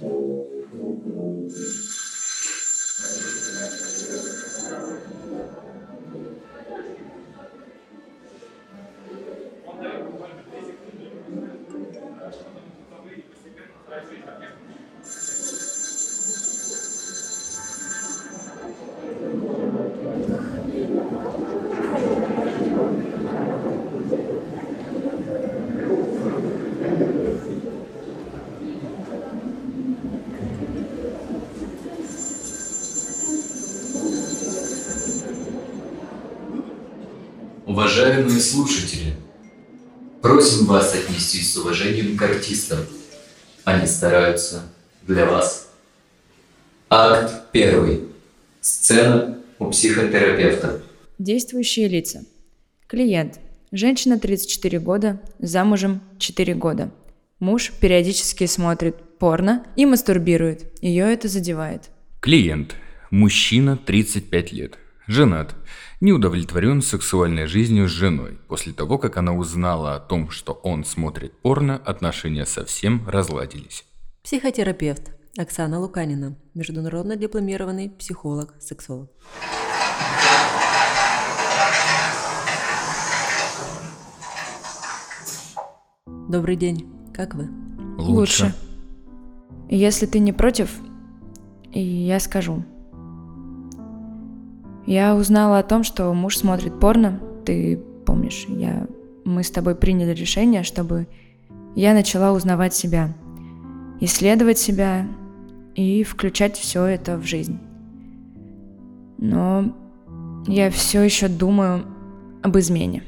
Thank you. Уважаемые слушатели, просим вас отнестись с уважением к артистам. Они стараются для вас. Акт первый. Сцена у психотерапевта. Действующие лица. Клиент. Женщина 34 года, замужем 4 года. Муж периодически смотрит порно и мастурбирует. Ее это задевает. Клиент. Мужчина 35 лет. Женат. Не удовлетворен сексуальной жизнью с женой. После того, как она узнала о том, что он смотрит порно, отношения совсем разладились. Психотерапевт Оксана Луканина, международно дипломированный психолог, сексолог. Добрый день, как вы? Лучше. Если ты не против, я скажу. Я узнала о том, что муж смотрит порно. Ты помнишь, я... мы с тобой приняли решение, чтобы я начала узнавать себя, исследовать себя и включать все это в жизнь. Но я все еще думаю об измене.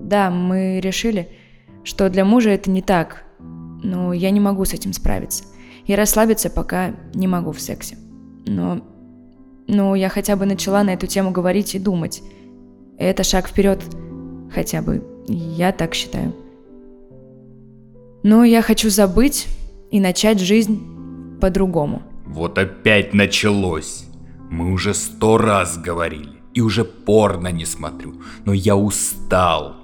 Да, мы решили, что для мужа это не так, но я не могу с этим справиться. И расслабиться пока не могу в сексе. Но, но я хотя бы начала на эту тему говорить и думать. Это шаг вперед, хотя бы, я так считаю. Но я хочу забыть и начать жизнь по-другому. Вот опять началось. Мы уже сто раз говорили. И уже порно не смотрю. Но я устал.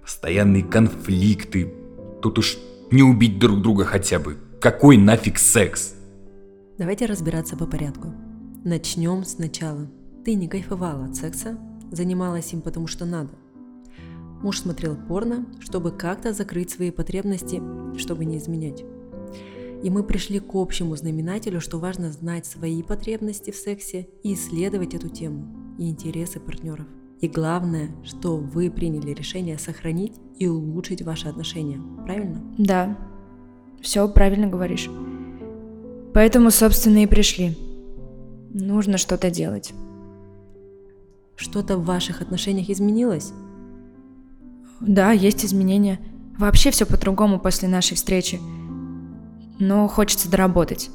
Постоянные конфликты. Тут уж не убить друг друга хотя бы. Какой нафиг секс? Давайте разбираться по порядку. Начнем сначала. Ты не кайфовала от секса, занималась им потому что надо. Муж смотрел порно, чтобы как-то закрыть свои потребности, чтобы не изменять. И мы пришли к общему знаменателю, что важно знать свои потребности в сексе и исследовать эту тему и интересы партнеров. И главное, что вы приняли решение сохранить и улучшить ваши отношения. Правильно? Да, все правильно говоришь. Поэтому, собственно, и пришли. Нужно что-то делать. Что-то в ваших отношениях изменилось? Да, есть изменения. Вообще все по-другому после нашей встречи. Но хочется доработать.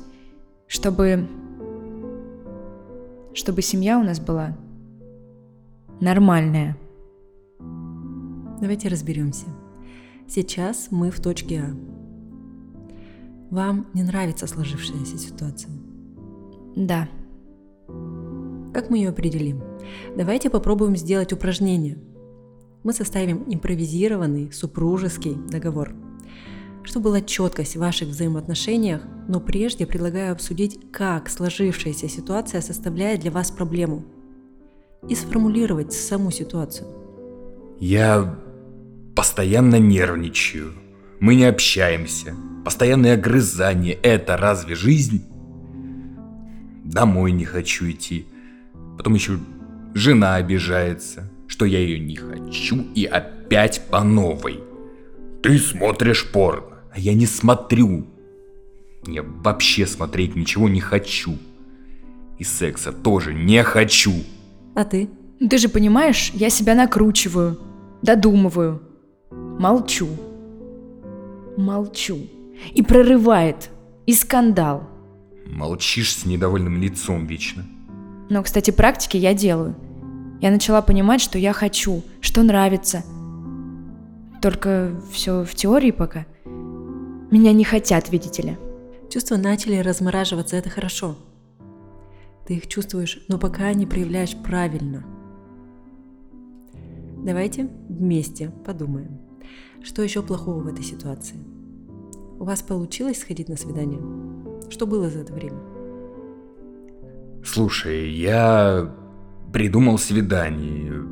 Чтобы... Чтобы семья у нас была нормальная. Давайте разберемся. Сейчас мы в точке А. Вам не нравится сложившаяся ситуация? Да. Как мы ее определим? Давайте попробуем сделать упражнение. Мы составим импровизированный супружеский договор. Чтобы была четкость в ваших взаимоотношениях, но прежде предлагаю обсудить, как сложившаяся ситуация составляет для вас проблему. И сформулировать саму ситуацию. Я постоянно нервничаю. Мы не общаемся. Постоянные огрызания – это разве жизнь? Домой не хочу идти. Потом еще жена обижается, что я ее не хочу и опять по новой. Ты смотришь порно, а я не смотрю. Я вообще смотреть ничего не хочу. И секса тоже не хочу. А ты? Ты же понимаешь, я себя накручиваю, додумываю, молчу. Молчу и прорывает, и скандал. Молчишь с недовольным лицом вечно. Но, кстати, практики я делаю. Я начала понимать, что я хочу, что нравится. Только все в теории пока. Меня не хотят, видите ли. Чувства начали размораживаться, это хорошо. Ты их чувствуешь, но пока не проявляешь правильно. Давайте вместе подумаем. Что еще плохого в этой ситуации? У вас получилось сходить на свидание? Что было за это время? Слушай, я придумал свидание.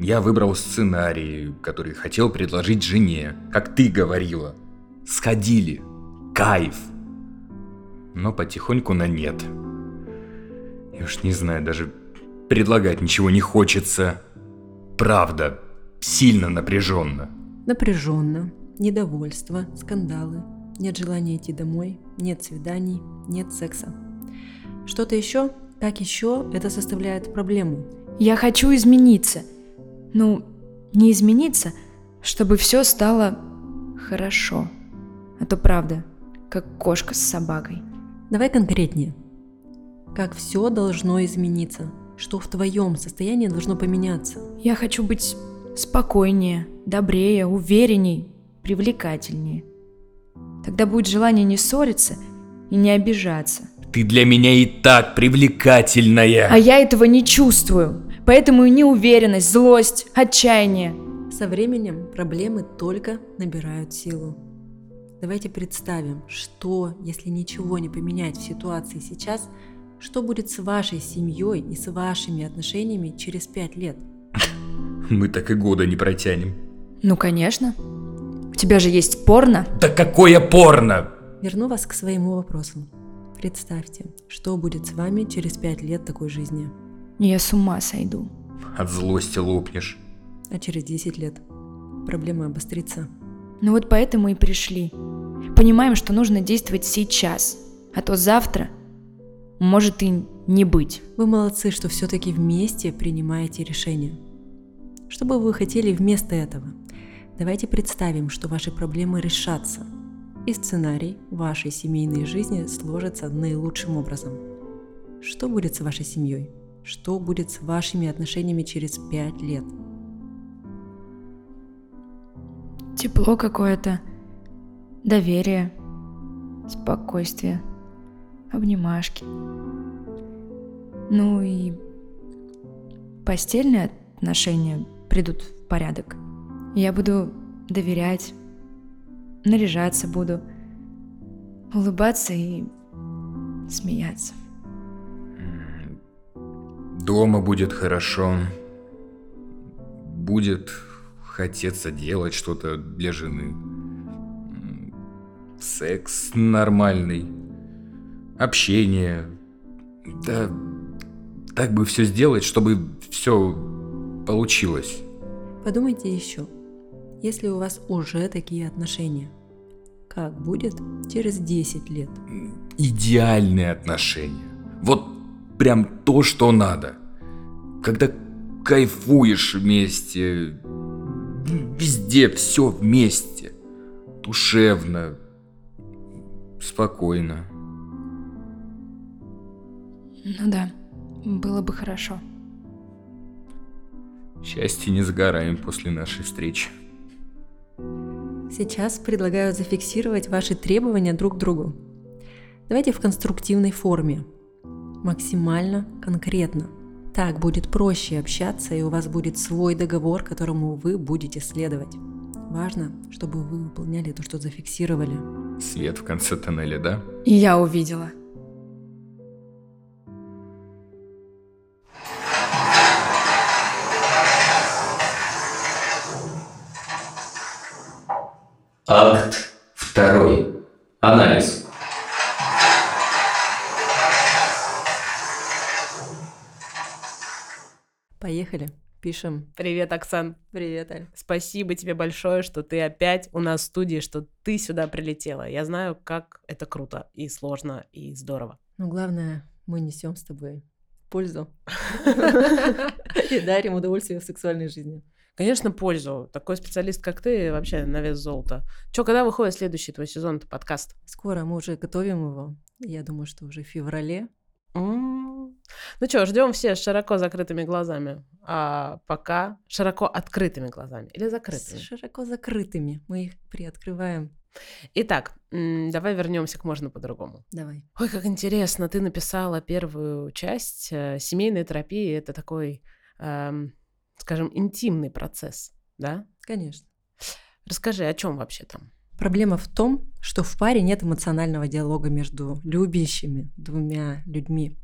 Я выбрал сценарий, который хотел предложить жене, как ты говорила. Сходили. Кайф. Но потихоньку на нет. Я уж не знаю, даже предлагать ничего не хочется. Правда, сильно напряженно. Напряженно, недовольство, скандалы, нет желания идти домой, нет свиданий, нет секса. Что-то еще? Как еще это составляет проблему? Я хочу измениться. Ну, не измениться, чтобы все стало хорошо. А то правда, как кошка с собакой. Давай конкретнее. Как все должно измениться? Что в твоем состоянии должно поменяться? Я хочу быть спокойнее, добрее, уверенней, привлекательнее. Тогда будет желание не ссориться и не обижаться. Ты для меня и так привлекательная. А я этого не чувствую. Поэтому и неуверенность, злость, отчаяние. Со временем проблемы только набирают силу. Давайте представим, что, если ничего не поменять в ситуации сейчас, что будет с вашей семьей и с вашими отношениями через пять лет? Мы так и года не протянем. Ну, конечно. У тебя же есть порно. Да какое порно! Верну вас к своему вопросу. Представьте, что будет с вами через пять лет такой жизни, Я с ума сойду. От злости лопнешь. а через 10 лет проблема обострится. Ну вот поэтому и пришли. Понимаем, что нужно действовать сейчас. А то завтра может и не быть. Вы молодцы, что все-таки вместе принимаете решения. Что бы вы хотели вместо этого? Давайте представим, что ваши проблемы решатся, и сценарий вашей семейной жизни сложится наилучшим образом. Что будет с вашей семьей? Что будет с вашими отношениями через пять лет? Тепло какое-то, доверие, спокойствие, обнимашки. Ну и постельные отношения придут в порядок. Я буду доверять, наряжаться буду, улыбаться и смеяться. Дома будет хорошо. Будет хотеться делать что-то для жены. Секс нормальный. Общение. Да, так бы все сделать, чтобы все получилось. Подумайте еще, если у вас уже такие отношения, как будет через 10 лет? идеальные отношения. Вот прям то, что надо. Когда кайфуешь вместе, везде все вместе. Душевно, спокойно. Ну да, было бы хорошо. Счастье не сгораем после нашей встречи. Сейчас предлагаю зафиксировать ваши требования друг к другу. Давайте в конструктивной форме. Максимально конкретно. Так будет проще общаться, и у вас будет свой договор, которому вы будете следовать. Важно, чтобы вы выполняли то, что зафиксировали. Свет в конце тоннеля, да? И я увидела. Акт второй. Анализ. Поехали. Пишем. Привет, Оксан. Привет, Аль. Спасибо тебе большое, что ты опять у нас в студии, что ты сюда прилетела. Я знаю, как это круто и сложно и здорово. Но главное, мы несем с тобой пользу и дарим удовольствие в сексуальной жизни. Конечно, пользу. Такой специалист, как ты, вообще на вес золота. Че, когда выходит следующий твой сезон, подкаст? Скоро мы уже готовим его. Я думаю, что уже в феврале. М. Ну что, ждем все с широко закрытыми глазами. А пока широко открытыми глазами или С закрытыми. широко закрытыми. Мы их приоткрываем. Итак, давай вернемся к можно по-другому. Давай. Ой, как интересно, ты написала первую часть. э, Семейная терапия это такой, эм, скажем, интимный процесс, да? Конечно. Расскажи, о чем вообще там? Проблема в том, что в паре нет эмоционального диалога между любящими двумя людьми.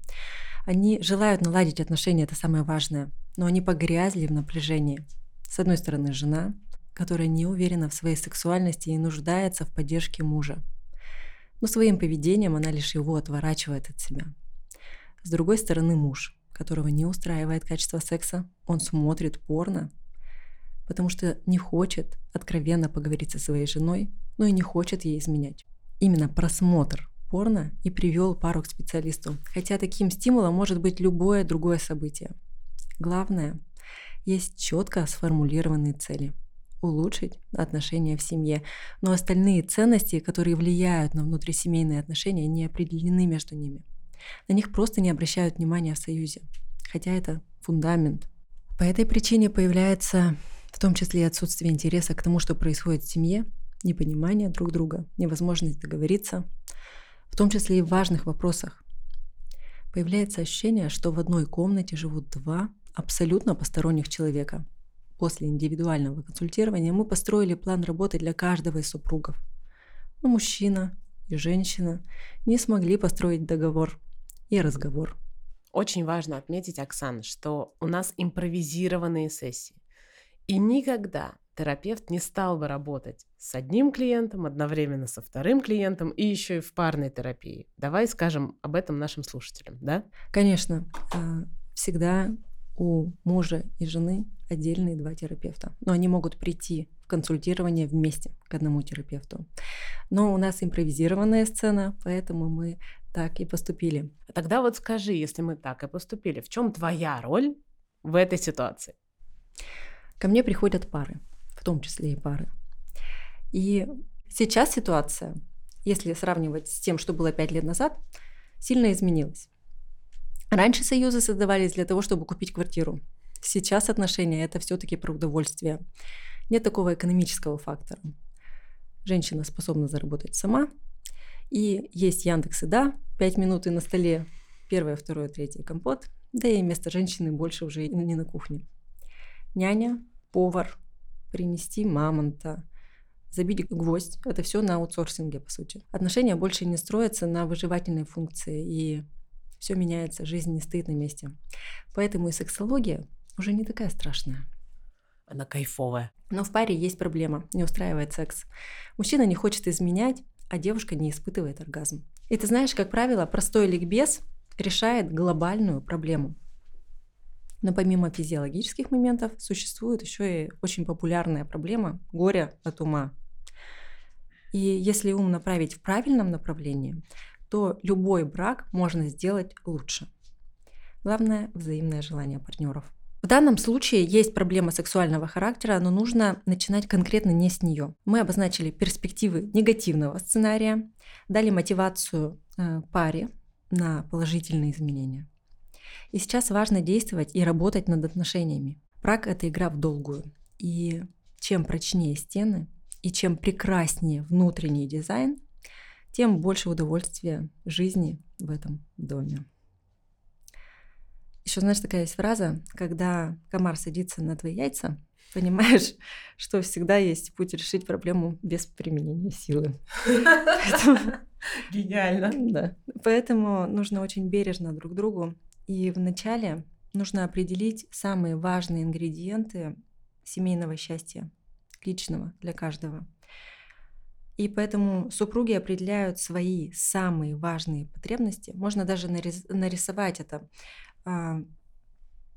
Они желают наладить отношения, это самое важное, но они погрязли в напряжении. С одной стороны, жена, которая не уверена в своей сексуальности и нуждается в поддержке мужа. Но своим поведением она лишь его отворачивает от себя. С другой стороны, муж, которого не устраивает качество секса, он смотрит порно, потому что не хочет откровенно поговорить со своей женой, но и не хочет ей изменять. Именно просмотр порно и привел пару к специалисту, хотя таким стимулом может быть любое другое событие. Главное, есть четко сформулированные цели – улучшить отношения в семье, но остальные ценности, которые влияют на внутрисемейные отношения, не определены между ними. На них просто не обращают внимания в союзе, хотя это фундамент. По этой причине появляется в том числе и отсутствие интереса к тому, что происходит в семье, непонимание друг друга, невозможность договориться, в том числе и в важных вопросах. Появляется ощущение, что в одной комнате живут два абсолютно посторонних человека. После индивидуального консультирования мы построили план работы для каждого из супругов. Но мужчина и женщина не смогли построить договор и разговор. Очень важно отметить, Оксана, что у нас импровизированные сессии. И никогда терапевт не стал бы работать с одним клиентом, одновременно со вторым клиентом и еще и в парной терапии. Давай скажем об этом нашим слушателям, да? Конечно. А, всегда у мужа и жены отдельные два терапевта. Но они могут прийти в консультирование вместе к одному терапевту. Но у нас импровизированная сцена, поэтому мы так и поступили. Тогда вот скажи, если мы так и поступили, в чем твоя роль в этой ситуации? Ко мне приходят пары, в том числе и пары. И сейчас ситуация, если сравнивать с тем, что было пять лет назад, сильно изменилась. Раньше союзы создавались для того, чтобы купить квартиру. Сейчас отношения это все-таки про удовольствие. Нет такого экономического фактора. Женщина способна заработать сама. И есть Яндекс и да, пять минут и на столе первое, второе, третье компот, да и место женщины больше уже не на кухне няня, повар, принести мамонта, забить гвоздь. Это все на аутсорсинге, по сути. Отношения больше не строятся на выживательной функции, и все меняется, жизнь не стоит на месте. Поэтому и сексология уже не такая страшная. Она кайфовая. Но в паре есть проблема, не устраивает секс. Мужчина не хочет изменять, а девушка не испытывает оргазм. И ты знаешь, как правило, простой ликбез решает глобальную проблему. Но помимо физиологических моментов существует еще и очень популярная проблема горя от ума. И если ум направить в правильном направлении, то любой брак можно сделать лучше. Главное – взаимное желание партнеров. В данном случае есть проблема сексуального характера, но нужно начинать конкретно не с нее. Мы обозначили перспективы негативного сценария, дали мотивацию э, паре на положительные изменения. И сейчас важно действовать и работать над отношениями. Брак — это игра в долгую. И чем прочнее стены, и чем прекраснее внутренний дизайн, тем больше удовольствия жизни в этом доме. Еще, знаешь, такая есть фраза, когда комар садится на твои яйца, понимаешь, что всегда есть путь решить проблему без применения силы. Гениально. Да. Поэтому нужно очень бережно друг другу и вначале нужно определить самые важные ингредиенты семейного счастья, личного для каждого. И поэтому супруги определяют свои самые важные потребности. Можно даже нарисовать это в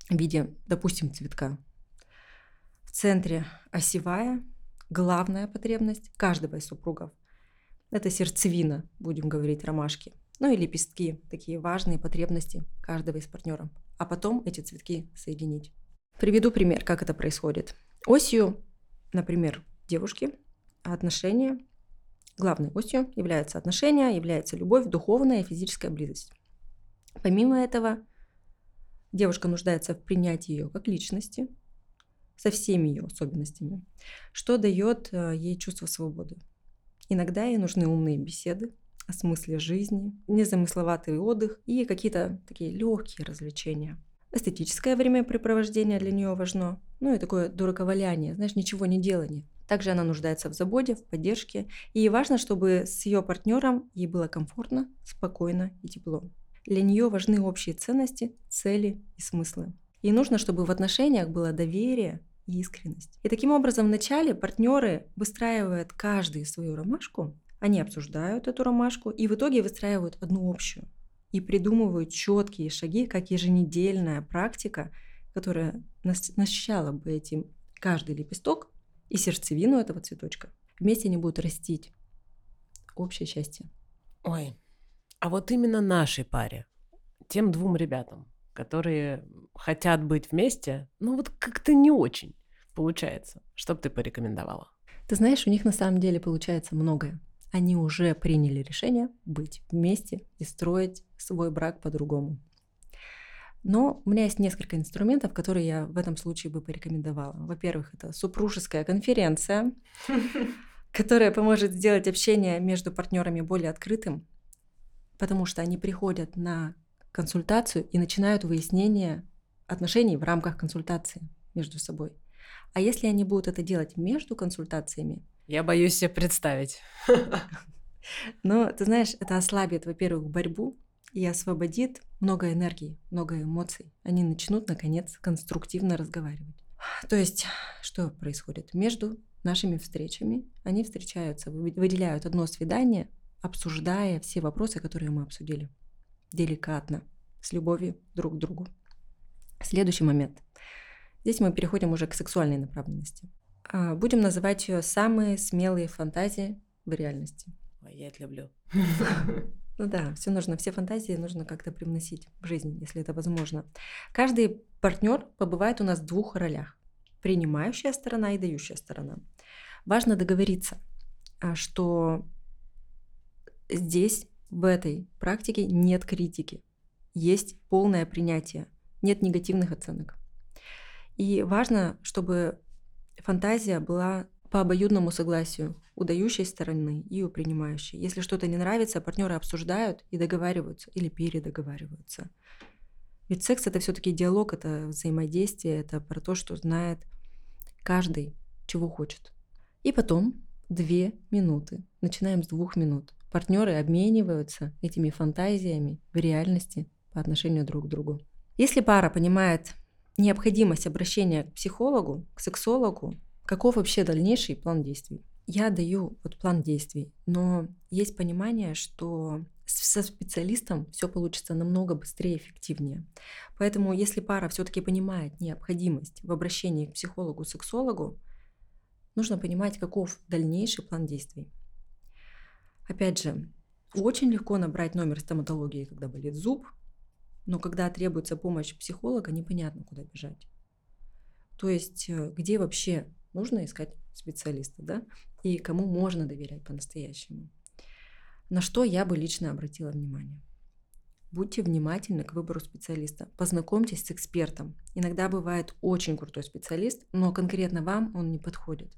виде, допустим, цветка. В центре осевая, главная потребность каждого из супругов. Это сердцевина, будем говорить, ромашки ну и лепестки, такие важные потребности каждого из партнеров, а потом эти цветки соединить. Приведу пример, как это происходит. Осью, например, девушки, отношения, главной осью являются отношения, является любовь, духовная и физическая близость. Помимо этого, девушка нуждается в принятии ее как личности, со всеми ее особенностями, что дает э, ей чувство свободы. Иногда ей нужны умные беседы, о смысле жизни, незамысловатый отдых и какие-то такие легкие развлечения. Эстетическое времяпрепровождение для нее важно, ну и такое дураковаляние, знаешь, ничего не делание. Также она нуждается в заботе, в поддержке. И важно, чтобы с ее партнером ей было комфортно, спокойно и тепло. Для нее важны общие ценности, цели и смыслы. Ей нужно, чтобы в отношениях было доверие и искренность. И таким образом вначале партнеры выстраивают каждый свою ромашку, они обсуждают эту ромашку и в итоге выстраивают одну общую и придумывают четкие шаги, как еженедельная практика, которая насыщала бы этим каждый лепесток и сердцевину этого цветочка. Вместе они будут растить общее счастье. Ой, а вот именно нашей паре, тем двум ребятам, которые хотят быть вместе, ну вот как-то не очень получается. Что бы ты порекомендовала? Ты знаешь, у них на самом деле получается многое. Они уже приняли решение быть вместе и строить свой брак по-другому. Но у меня есть несколько инструментов, которые я в этом случае бы порекомендовала. Во-первых, это супружеская конференция, которая поможет сделать общение между партнерами более открытым, потому что они приходят на консультацию и начинают выяснение отношений в рамках консультации между собой. А если они будут это делать между консультациями? Я боюсь себе представить. Но, ты знаешь, это ослабит, во-первых, борьбу и освободит много энергии, много эмоций. Они начнут, наконец, конструктивно разговаривать. То есть, что происходит? Между нашими встречами они встречаются, выделяют одно свидание, обсуждая все вопросы, которые мы обсудили. Деликатно, с любовью друг к другу. Следующий момент. Здесь мы переходим уже к сексуальной направленности. А, будем называть ее самые смелые фантазии в реальности. Ой, я это люблю. Ну да, все нужно, все фантазии нужно как-то привносить в жизнь, если это возможно. Каждый партнер побывает у нас в двух ролях. Принимающая сторона и дающая сторона. Важно договориться, а, что здесь, в этой практике, нет критики. Есть полное принятие, нет негативных оценок. И важно, чтобы фантазия была по обоюдному согласию у дающей стороны и у принимающей. Если что-то не нравится, партнеры обсуждают и договариваются или передоговариваются. Ведь секс это все-таки диалог, это взаимодействие, это про то, что знает каждый, чего хочет. И потом две минуты. Начинаем с двух минут. Партнеры обмениваются этими фантазиями в реальности по отношению друг к другу. Если пара понимает необходимость обращения к психологу, к сексологу, каков вообще дальнейший план действий? Я даю вот план действий, но есть понимание, что со специалистом все получится намного быстрее и эффективнее. Поэтому, если пара все-таки понимает необходимость в обращении к психологу, сексологу, нужно понимать, каков дальнейший план действий. Опять же, очень легко набрать номер стоматологии, когда болит зуб, но когда требуется помощь психолога, непонятно, куда бежать. То есть, э, где вообще нужно искать специалиста, да, и кому можно доверять по-настоящему. На что я бы лично обратила внимание. Будьте внимательны к выбору специалиста. Познакомьтесь с экспертом. Иногда бывает очень крутой специалист, но конкретно вам он не подходит.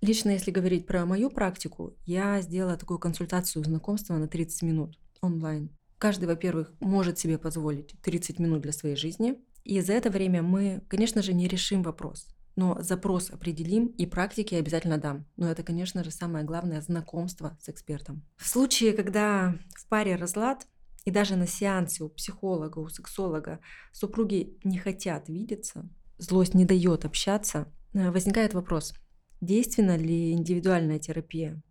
Лично, если говорить про мою практику, я сделала такую консультацию знакомства на 30 минут онлайн. Каждый, во-первых, может себе позволить 30 минут для своей жизни. И за это время мы, конечно же, не решим вопрос. Но запрос определим и практики обязательно дам. Но это, конечно же, самое главное – знакомство с экспертом. В случае, когда в паре разлад, и даже на сеансе у психолога, у сексолога супруги не хотят видеться, злость не дает общаться, э, возникает вопрос, действенна ли индивидуальная терапия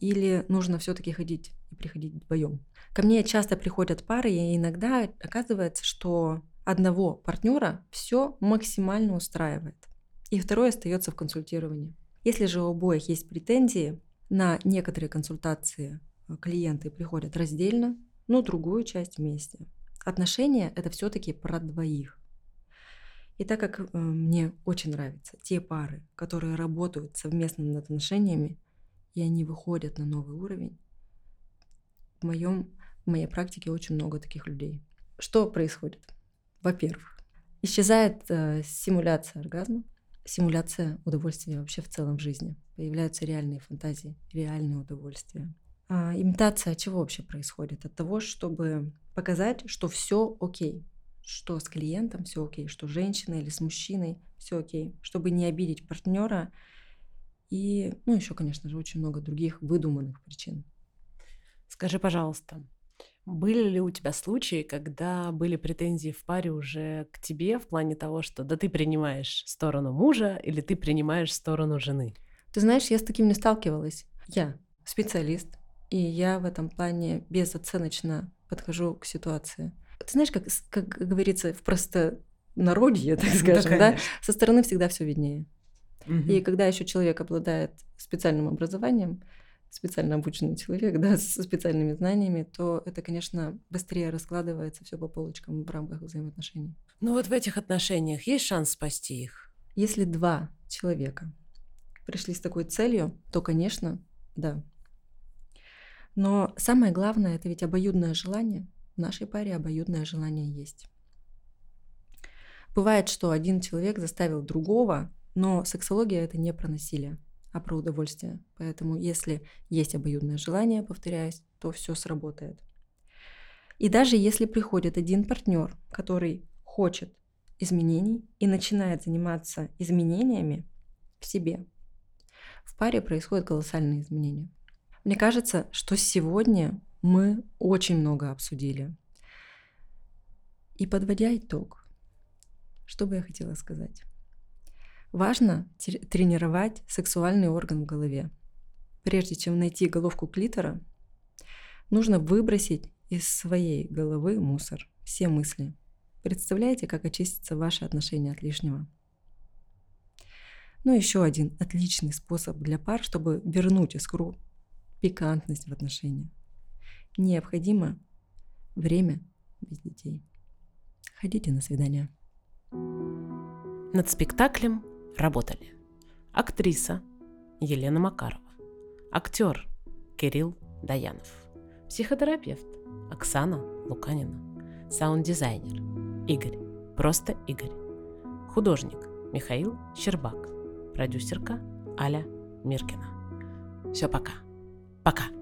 или нужно все-таки ходить и приходить вдвоем. Ко мне часто приходят пары, и иногда оказывается, что одного партнера все максимально устраивает, и второй остается в консультировании. Если же у обоих есть претензии, на некоторые консультации э, клиенты приходят раздельно, но другую часть вместе. Отношения это все-таки про двоих. И так как э, мне очень нравятся те пары, которые работают совместно над отношениями, и они выходят на новый уровень, в, моем, в моей практике очень много таких людей. Что происходит? Во-первых, исчезает э, симуляция оргазма, симуляция удовольствия вообще в целом в жизни. Появляются реальные фантазии, реальные удовольствия. А имитация чего вообще происходит? От того, чтобы показать, что все окей, что с клиентом все окей, что с женщиной или с мужчиной все окей, чтобы не обидеть партнера И, ну, еще, конечно же, очень много других выдуманных причин. Скажи, пожалуйста, были ли у тебя случаи, когда были претензии в паре уже к тебе в плане того, что да ты принимаешь сторону мужа или ты принимаешь сторону жены? Ты знаешь, я с таким не сталкивалась. Я специалист, и я в этом плане безоценочно подхожу к ситуации. Ты знаешь, как, как говорится в простонародье, так скажем, да, да? Со стороны всегда все виднее. Угу. И когда еще человек обладает специальным образованием, специально обученный человек, да, со специальными знаниями, то это, конечно, быстрее раскладывается все по полочкам в рамках взаимоотношений. Ну вот в этих отношениях есть шанс спасти их? Если два человека пришли с такой целью, то, конечно, да. Но самое главное, это ведь обоюдное желание. В нашей паре обоюдное желание есть. Бывает, что один человек заставил другого, но сексология это не про насилие а про удовольствие. Поэтому если есть обоюдное желание, повторяюсь, то все сработает. И даже если приходит один партнер, который хочет изменений и начинает заниматься изменениями в себе, в паре происходят колоссальные изменения. Мне кажется, что сегодня мы очень много обсудили. И подводя итог, что бы я хотела сказать? Важно тренировать сексуальный орган в голове. Прежде чем найти головку клитора, нужно выбросить из своей головы мусор, все мысли. Представляете, как очистится ваше отношение от лишнего? Ну, еще один отличный способ для пар, чтобы вернуть искру, пикантность в отношениях. Необходимо время без детей. Ходите на свидание. Над спектаклем работали актриса Елена Макарова, актер Кирилл Даянов, психотерапевт Оксана Луканина, саунд-дизайнер Игорь, просто Игорь, художник Михаил Щербак, продюсерка Аля Миркина. Все, пока. Пока.